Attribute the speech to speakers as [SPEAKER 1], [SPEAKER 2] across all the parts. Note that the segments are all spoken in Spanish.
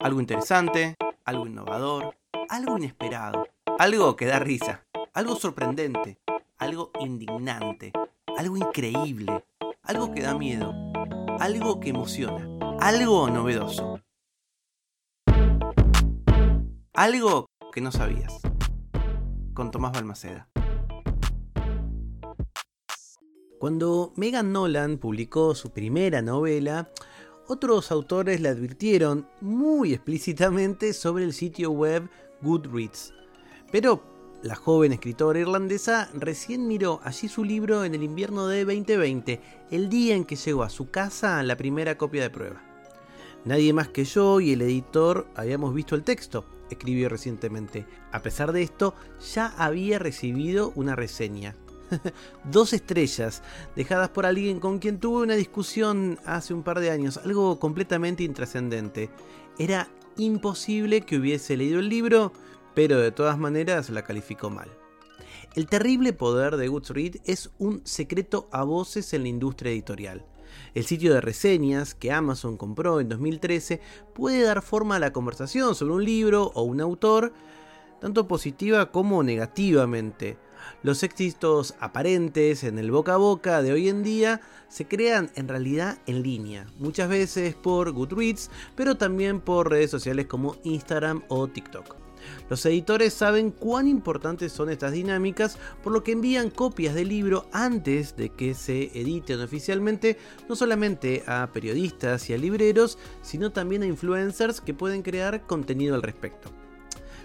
[SPEAKER 1] Algo interesante, algo innovador, algo inesperado, algo que da risa, algo sorprendente, algo indignante, algo increíble, algo que da miedo, algo que emociona, algo novedoso. Algo que no sabías. Con Tomás Balmaceda. Cuando Megan Nolan publicó su primera novela, otros autores le advirtieron muy explícitamente sobre el sitio web Goodreads. Pero la joven escritora irlandesa recién miró allí su libro en el invierno de 2020, el día en que llegó a su casa la primera copia de prueba. Nadie más que yo y el editor habíamos visto el texto, escribió recientemente. A pesar de esto, ya había recibido una reseña. Dos estrellas, dejadas por alguien con quien tuve una discusión hace un par de años, algo completamente intrascendente. Era imposible que hubiese leído el libro, pero de todas maneras la calificó mal. El terrible poder de Goodreads es un secreto a voces en la industria editorial. El sitio de reseñas que Amazon compró en 2013 puede dar forma a la conversación sobre un libro o un autor, tanto positiva como negativamente. Los éxitos aparentes en el boca a boca de hoy en día se crean en realidad en línea, muchas veces por Goodreads, pero también por redes sociales como Instagram o TikTok. Los editores saben cuán importantes son estas dinámicas, por lo que envían copias del libro antes de que se editen oficialmente, no solamente a periodistas y a libreros, sino también a influencers que pueden crear contenido al respecto.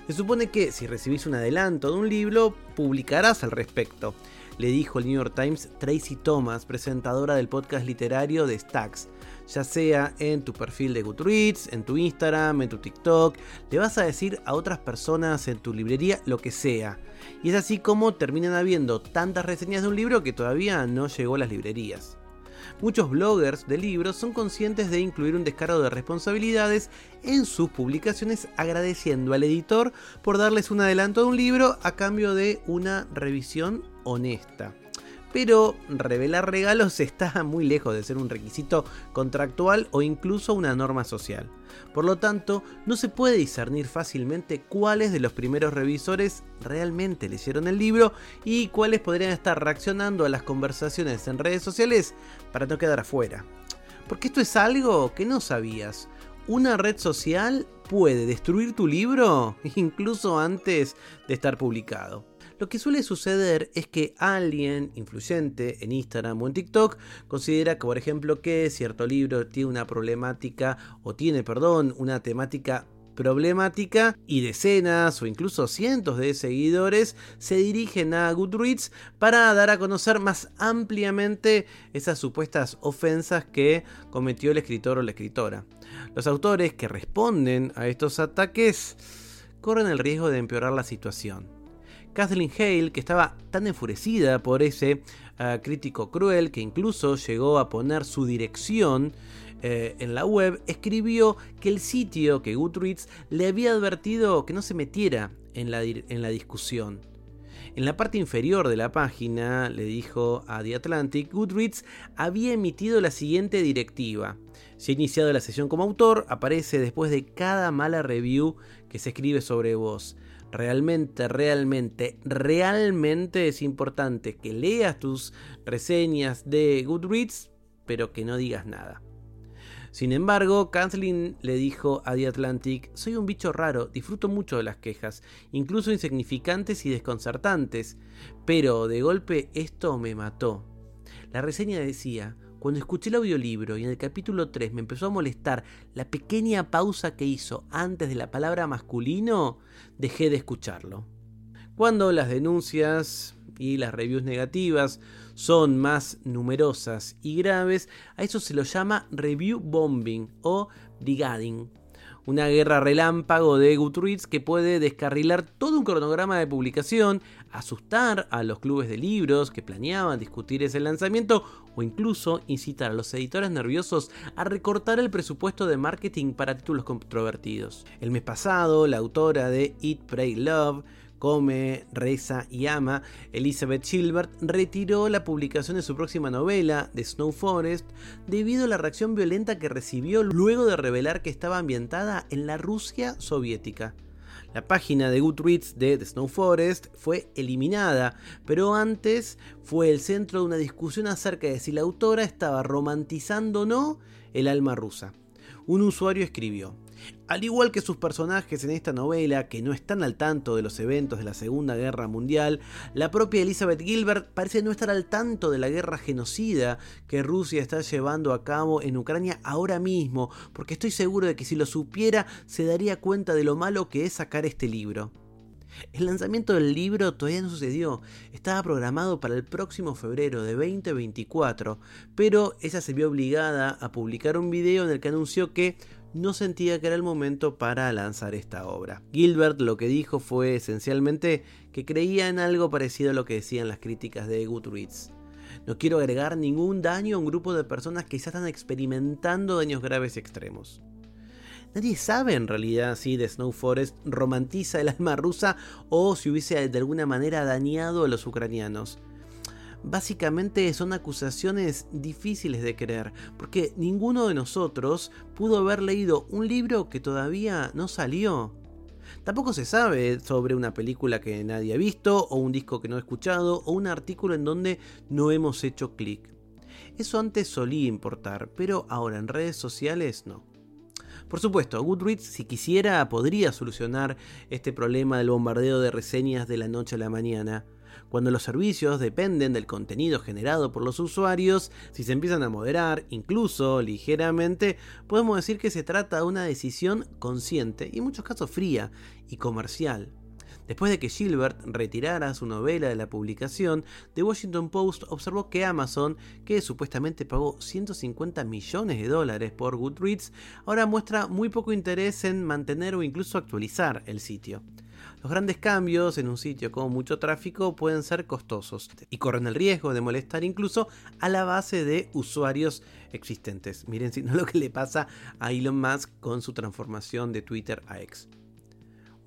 [SPEAKER 1] Se supone que si recibís un adelanto de un libro, publicarás al respecto, le dijo el New York Times Tracy Thomas, presentadora del podcast literario de Stacks. Ya sea en tu perfil de Goodreads, en tu Instagram, en tu TikTok, le vas a decir a otras personas en tu librería lo que sea. Y es así como terminan habiendo tantas reseñas de un libro que todavía no llegó a las librerías. Muchos bloggers de libros son conscientes de incluir un descargo de responsabilidades en sus publicaciones agradeciendo al editor por darles un adelanto de un libro a cambio de una revisión honesta pero revelar regalos está muy lejos de ser un requisito contractual o incluso una norma social. Por lo tanto, no se puede discernir fácilmente cuáles de los primeros revisores realmente leyeron el libro y cuáles podrían estar reaccionando a las conversaciones en redes sociales para no quedar afuera. Porque esto es algo que no sabías. Una red social puede destruir tu libro incluso antes de estar publicado. Lo que suele suceder es que alguien influyente en Instagram o en TikTok considera que, por ejemplo, que cierto libro tiene una problemática o tiene, perdón, una temática problemática y decenas o incluso cientos de seguidores se dirigen a Goodreads para dar a conocer más ampliamente esas supuestas ofensas que cometió el escritor o la escritora. Los autores que responden a estos ataques corren el riesgo de empeorar la situación. Kathleen Hale, que estaba tan enfurecida por ese ah, crítico cruel que incluso llegó a poner su dirección eh, en la web, escribió que el sitio, que Goodreads, le había advertido que no se metiera en la, en la discusión. En la parte inferior de la página, le dijo a The Atlantic, Goodreads había emitido la siguiente directiva. Si ha iniciado la sesión como autor, aparece después de cada mala review que se escribe sobre vos realmente, realmente, realmente es importante que leas tus reseñas de Goodreads, pero que no digas nada. Sin embargo, Kathleen le dijo a The Atlantic, soy un bicho raro, disfruto mucho de las quejas, incluso insignificantes y desconcertantes, pero de golpe esto me mató. La reseña decía, cuando escuché el audiolibro y en el capítulo 3 me empezó a molestar la pequeña pausa que hizo antes de la palabra masculino, dejé de escucharlo. Cuando las denuncias y las reviews negativas son más numerosas y graves, a eso se lo llama review bombing o brigading una guerra relámpago de Goodreads que puede descarrilar todo un cronograma de publicación, asustar a los clubes de libros que planeaban discutir ese lanzamiento o incluso incitar a los editores nerviosos a recortar el presupuesto de marketing para títulos controvertidos. El mes pasado, la autora de Eat, Pray, Love come, reza y ama, Elizabeth Gilbert retiró la publicación de su próxima novela, The Snow Forest, debido a la reacción violenta que recibió luego de revelar que estaba ambientada en la Rusia soviética. La página de Goodreads de The Snow Forest fue eliminada, pero antes fue el centro de una discusión acerca de si la autora estaba romantizando o no el alma rusa. Un usuario escribió, al igual que sus personajes en esta novela, que no están al tanto de los eventos de la Segunda Guerra Mundial, la propia Elizabeth Gilbert parece no estar al tanto de la guerra genocida que Rusia está llevando a cabo en Ucrania ahora mismo, porque estoy seguro de que si lo supiera se daría cuenta de lo malo que es sacar este libro. El lanzamiento del libro todavía no sucedió, estaba programado para el próximo febrero de 2024, pero ella se vio obligada a publicar un video en el que anunció que no sentía que era el momento para lanzar esta obra. Gilbert lo que dijo fue esencialmente que creía en algo parecido a lo que decían las críticas de Goodreads. No quiero agregar ningún daño a un grupo de personas que ya están experimentando daños graves y extremos. Nadie sabe en realidad si The Snow Forest romantiza el alma rusa o si hubiese de alguna manera dañado a los ucranianos básicamente son acusaciones difíciles de creer, porque ninguno de nosotros pudo haber leído un libro que todavía no salió. Tampoco se sabe sobre una película que nadie ha visto, o un disco que no ha escuchado, o un artículo en donde no hemos hecho clic. Eso antes solía importar, pero ahora en redes sociales no. Por supuesto, Goodreads, si quisiera, podría solucionar este problema del bombardeo de reseñas de la noche a la mañana. Cuando los servicios dependen del contenido generado por los usuarios, si se empiezan a moderar, incluso ligeramente, podemos decir que se trata de una decisión consciente y en muchos casos fría y comercial. Después de que Gilbert retirara su novela de la publicación, The Washington Post observó que Amazon, que supuestamente pagó 150 millones de dólares por Goodreads, ahora muestra muy poco interés en mantener o incluso actualizar el sitio. Los grandes cambios en un sitio con mucho tráfico pueden ser costosos y corren el riesgo de molestar incluso a la base de usuarios existentes. Miren si no lo que le pasa a Elon Musk con su transformación de Twitter a X.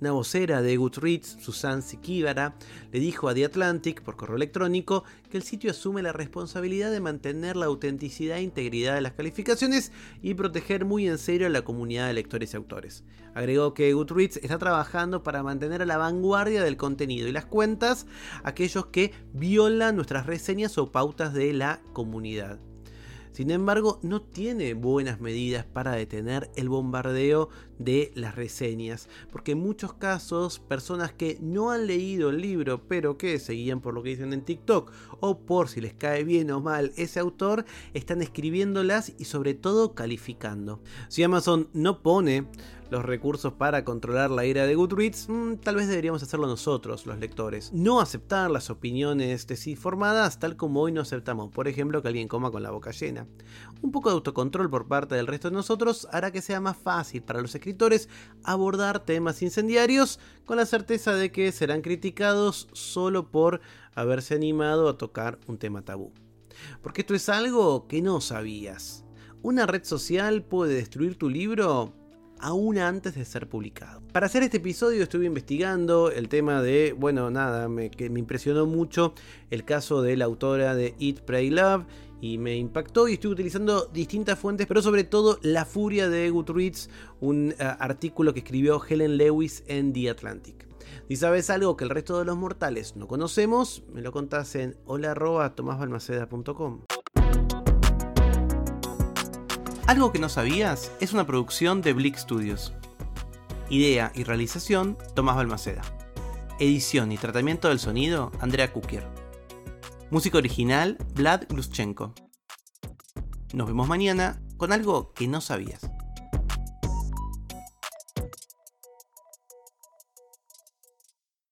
[SPEAKER 1] Una vocera de Goodreads, Susan Sikibara, le dijo a The Atlantic por correo electrónico que el sitio asume la responsabilidad de mantener la autenticidad e integridad de las calificaciones y proteger muy en serio a la comunidad de lectores y autores. Agregó que Goodreads está trabajando para mantener a la vanguardia del contenido y las cuentas aquellos que violan nuestras reseñas o pautas de la comunidad. Sin embargo, no tiene buenas medidas para detener el bombardeo de las reseñas, porque en muchos casos personas que no han leído el libro, pero que seguían por lo que dicen en TikTok o por si les cae bien o mal ese autor, están escribiéndolas y sobre todo calificando. Si Amazon no pone los recursos para controlar la ira de Goodreads, mm, tal vez deberíamos hacerlo nosotros, los lectores. No aceptar las opiniones desinformadas tal como hoy no aceptamos, por ejemplo, que alguien coma con la boca llena. Un poco de autocontrol por parte del resto de nosotros hará que sea más fácil para los escritores abordar temas incendiarios con la certeza de que serán criticados solo por haberse animado a tocar un tema tabú. Porque esto es algo que no sabías. ¿Una red social puede destruir tu libro? aún antes de ser publicado. Para hacer este episodio estuve investigando el tema de, bueno, nada, me, que me impresionó mucho el caso de la autora de Eat, Pray, Love y me impactó y estuve utilizando distintas fuentes, pero sobre todo La Furia de Goodreads, un uh, artículo que escribió Helen Lewis en The Atlantic. Si sabes algo que el resto de los mortales no conocemos, me lo contás en hola.tomasbalmaceda.com. Algo que no sabías es una producción de Blick Studios. Idea y realización, Tomás Balmaceda. Edición y tratamiento del sonido, Andrea Kukier. Música original, Vlad Gluschenko. Nos vemos mañana con algo que no sabías.